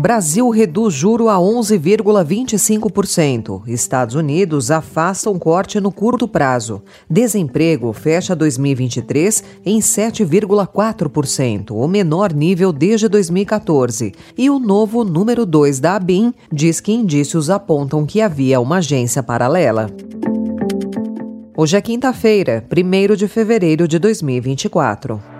Brasil reduz juro a 11,25%. Estados Unidos afasta um corte no curto prazo. Desemprego fecha 2023 em 7,4%, o menor nível desde 2014. E o novo número 2 da ABIN diz que indícios apontam que havia uma agência paralela. Hoje é quinta-feira, 1 de fevereiro de 2024.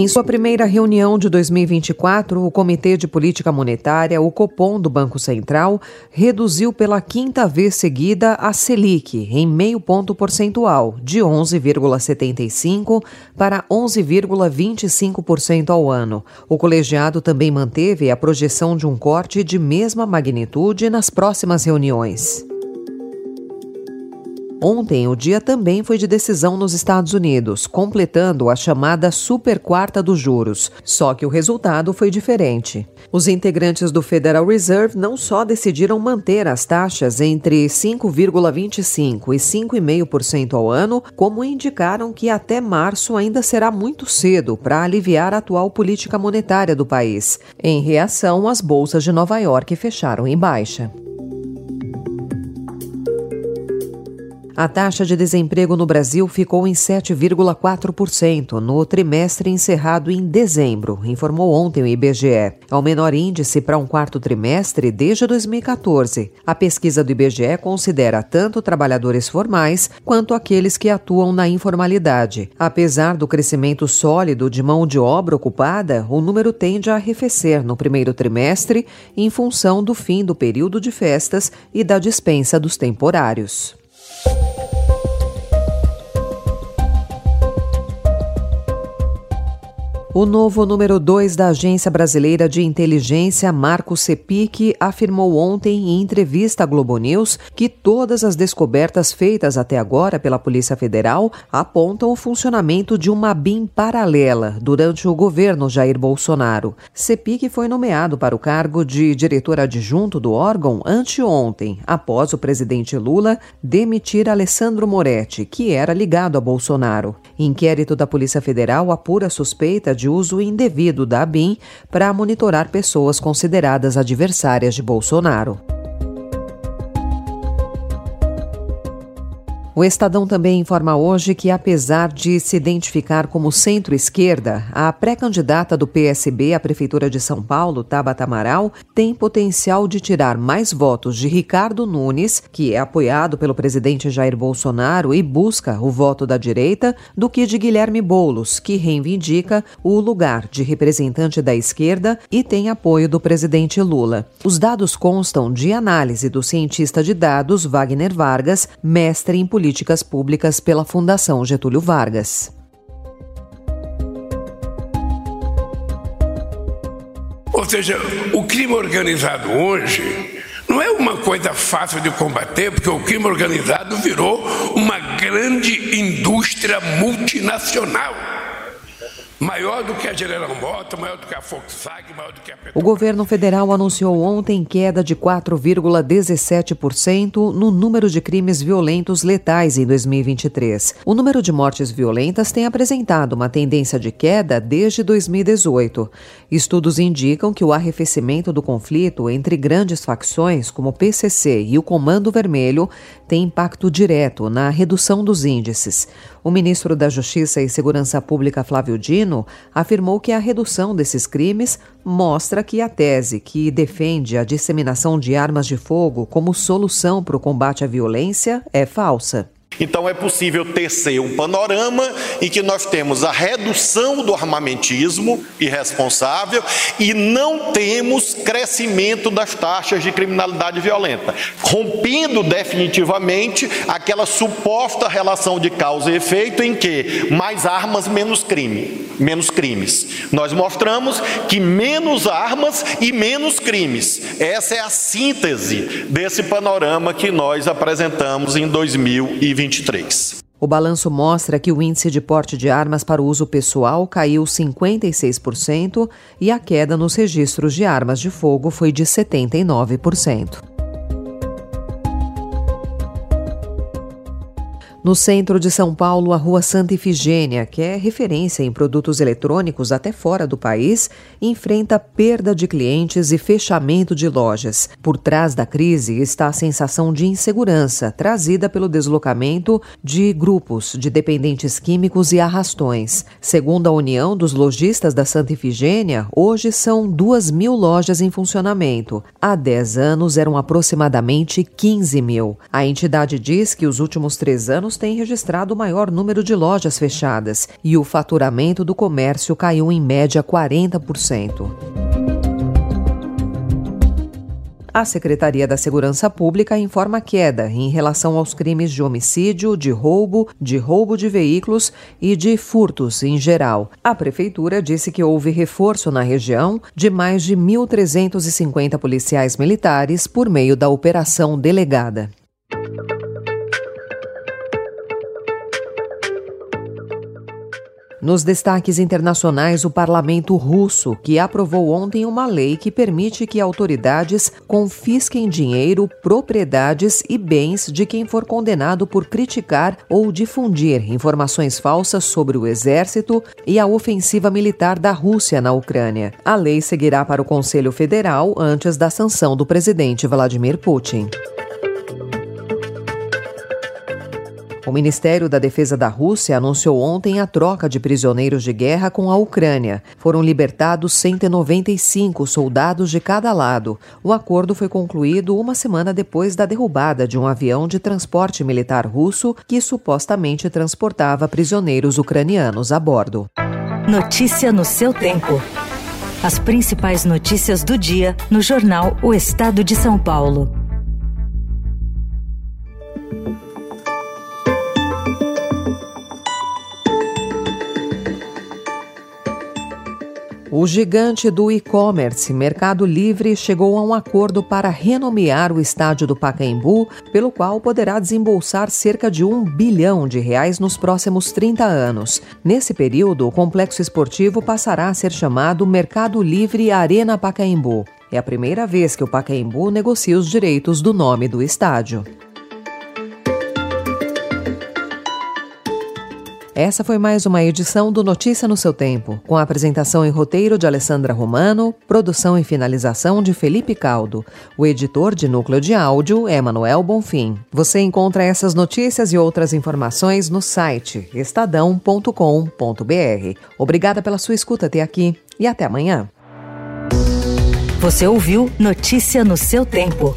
Em sua primeira reunião de 2024, o Comitê de Política Monetária, o Copom do Banco Central, reduziu pela quinta vez seguida a Selic em meio ponto percentual, de 11,75 para 11,25% ao ano. O colegiado também manteve a projeção de um corte de mesma magnitude nas próximas reuniões. Ontem, o dia também foi de decisão nos Estados Unidos, completando a chamada super quarta dos juros. Só que o resultado foi diferente. Os integrantes do Federal Reserve não só decidiram manter as taxas entre 5,25% e 5,5% ao ano, como indicaram que até março ainda será muito cedo para aliviar a atual política monetária do país. Em reação, as bolsas de Nova York fecharam em baixa. A taxa de desemprego no Brasil ficou em 7,4% no trimestre encerrado em dezembro, informou ontem o IBGE. É o menor índice para um quarto trimestre desde 2014. A pesquisa do IBGE considera tanto trabalhadores formais quanto aqueles que atuam na informalidade. Apesar do crescimento sólido de mão de obra ocupada, o número tende a arrefecer no primeiro trimestre em função do fim do período de festas e da dispensa dos temporários. you O novo número 2 da Agência Brasileira de Inteligência, Marco Sepic, afirmou ontem em entrevista à Globo News que todas as descobertas feitas até agora pela Polícia Federal apontam o funcionamento de uma BIM paralela durante o governo Jair Bolsonaro. Sepic foi nomeado para o cargo de diretor adjunto do órgão anteontem, após o presidente Lula demitir Alessandro Moretti, que era ligado a Bolsonaro. Inquérito da Polícia Federal apura suspeita de uso indevido da ABIN para monitorar pessoas consideradas adversárias de Bolsonaro. O Estadão também informa hoje que, apesar de se identificar como centro-esquerda, a pré-candidata do PSB à Prefeitura de São Paulo, Tabata Amaral, tem potencial de tirar mais votos de Ricardo Nunes, que é apoiado pelo presidente Jair Bolsonaro e busca o voto da direita, do que de Guilherme Boulos, que reivindica o lugar de representante da esquerda e tem apoio do presidente Lula. Os dados constam de análise do cientista de dados Wagner Vargas, mestre em política políticas públicas pela Fundação Getúlio Vargas. Ou seja, o crime organizado hoje não é uma coisa fácil de combater, porque o crime organizado virou uma grande indústria multinacional. Maior do que a General Motors, maior do que a Volkswagen, maior do que a Petrobras. O governo federal anunciou ontem queda de 4,17% no número de crimes violentos letais em 2023. O número de mortes violentas tem apresentado uma tendência de queda desde 2018. Estudos indicam que o arrefecimento do conflito entre grandes facções, como o PCC e o Comando Vermelho, tem impacto direto na redução dos índices. O ministro da Justiça e Segurança Pública, Flávio Dino, afirmou que a redução desses crimes mostra que a tese que defende a disseminação de armas de fogo como solução para o combate à violência é falsa. Então é possível tecer um panorama em que nós temos a redução do armamentismo irresponsável e não temos crescimento das taxas de criminalidade violenta, rompendo definitivamente aquela suposta relação de causa e efeito em que mais armas, menos crime. Menos crimes. Nós mostramos que menos armas e menos crimes. Essa é a síntese desse panorama que nós apresentamos em 2023. O balanço mostra que o índice de porte de armas para uso pessoal caiu 56% e a queda nos registros de armas de fogo foi de 79%. No centro de São Paulo, a Rua Santa Ifigênia, que é referência em produtos eletrônicos até fora do país, enfrenta perda de clientes e fechamento de lojas. Por trás da crise está a sensação de insegurança trazida pelo deslocamento de grupos de dependentes químicos e arrastões. Segundo a União dos Lojistas da Santa Ifigênia, hoje são duas mil lojas em funcionamento. Há 10 anos eram aproximadamente 15 mil. A entidade diz que os últimos três anos tem registrado o maior número de lojas fechadas e o faturamento do comércio caiu em média 40%. A Secretaria da Segurança Pública informa queda em relação aos crimes de homicídio, de roubo, de roubo de veículos e de furtos em geral. A Prefeitura disse que houve reforço na região de mais de 1.350 policiais militares por meio da Operação Delegada. Nos destaques internacionais, o parlamento russo, que aprovou ontem uma lei que permite que autoridades confisquem dinheiro, propriedades e bens de quem for condenado por criticar ou difundir informações falsas sobre o exército e a ofensiva militar da Rússia na Ucrânia. A lei seguirá para o Conselho Federal antes da sanção do presidente Vladimir Putin. O Ministério da Defesa da Rússia anunciou ontem a troca de prisioneiros de guerra com a Ucrânia. Foram libertados 195 soldados de cada lado. O acordo foi concluído uma semana depois da derrubada de um avião de transporte militar russo que supostamente transportava prisioneiros ucranianos a bordo. Notícia no seu tempo. As principais notícias do dia no jornal O Estado de São Paulo. O gigante do e-commerce Mercado Livre chegou a um acordo para renomear o estádio do Pacaembu, pelo qual poderá desembolsar cerca de um bilhão de reais nos próximos 30 anos. Nesse período, o complexo esportivo passará a ser chamado Mercado Livre Arena Pacaembu. É a primeira vez que o Pacaembu negocia os direitos do nome do estádio. Essa foi mais uma edição do Notícia no seu Tempo, com a apresentação em roteiro de Alessandra Romano, produção e finalização de Felipe Caldo. O editor de núcleo de áudio é Manuel Bonfim. Você encontra essas notícias e outras informações no site estadão.com.br. Obrigada pela sua escuta até aqui e até amanhã. Você ouviu Notícia no seu tempo.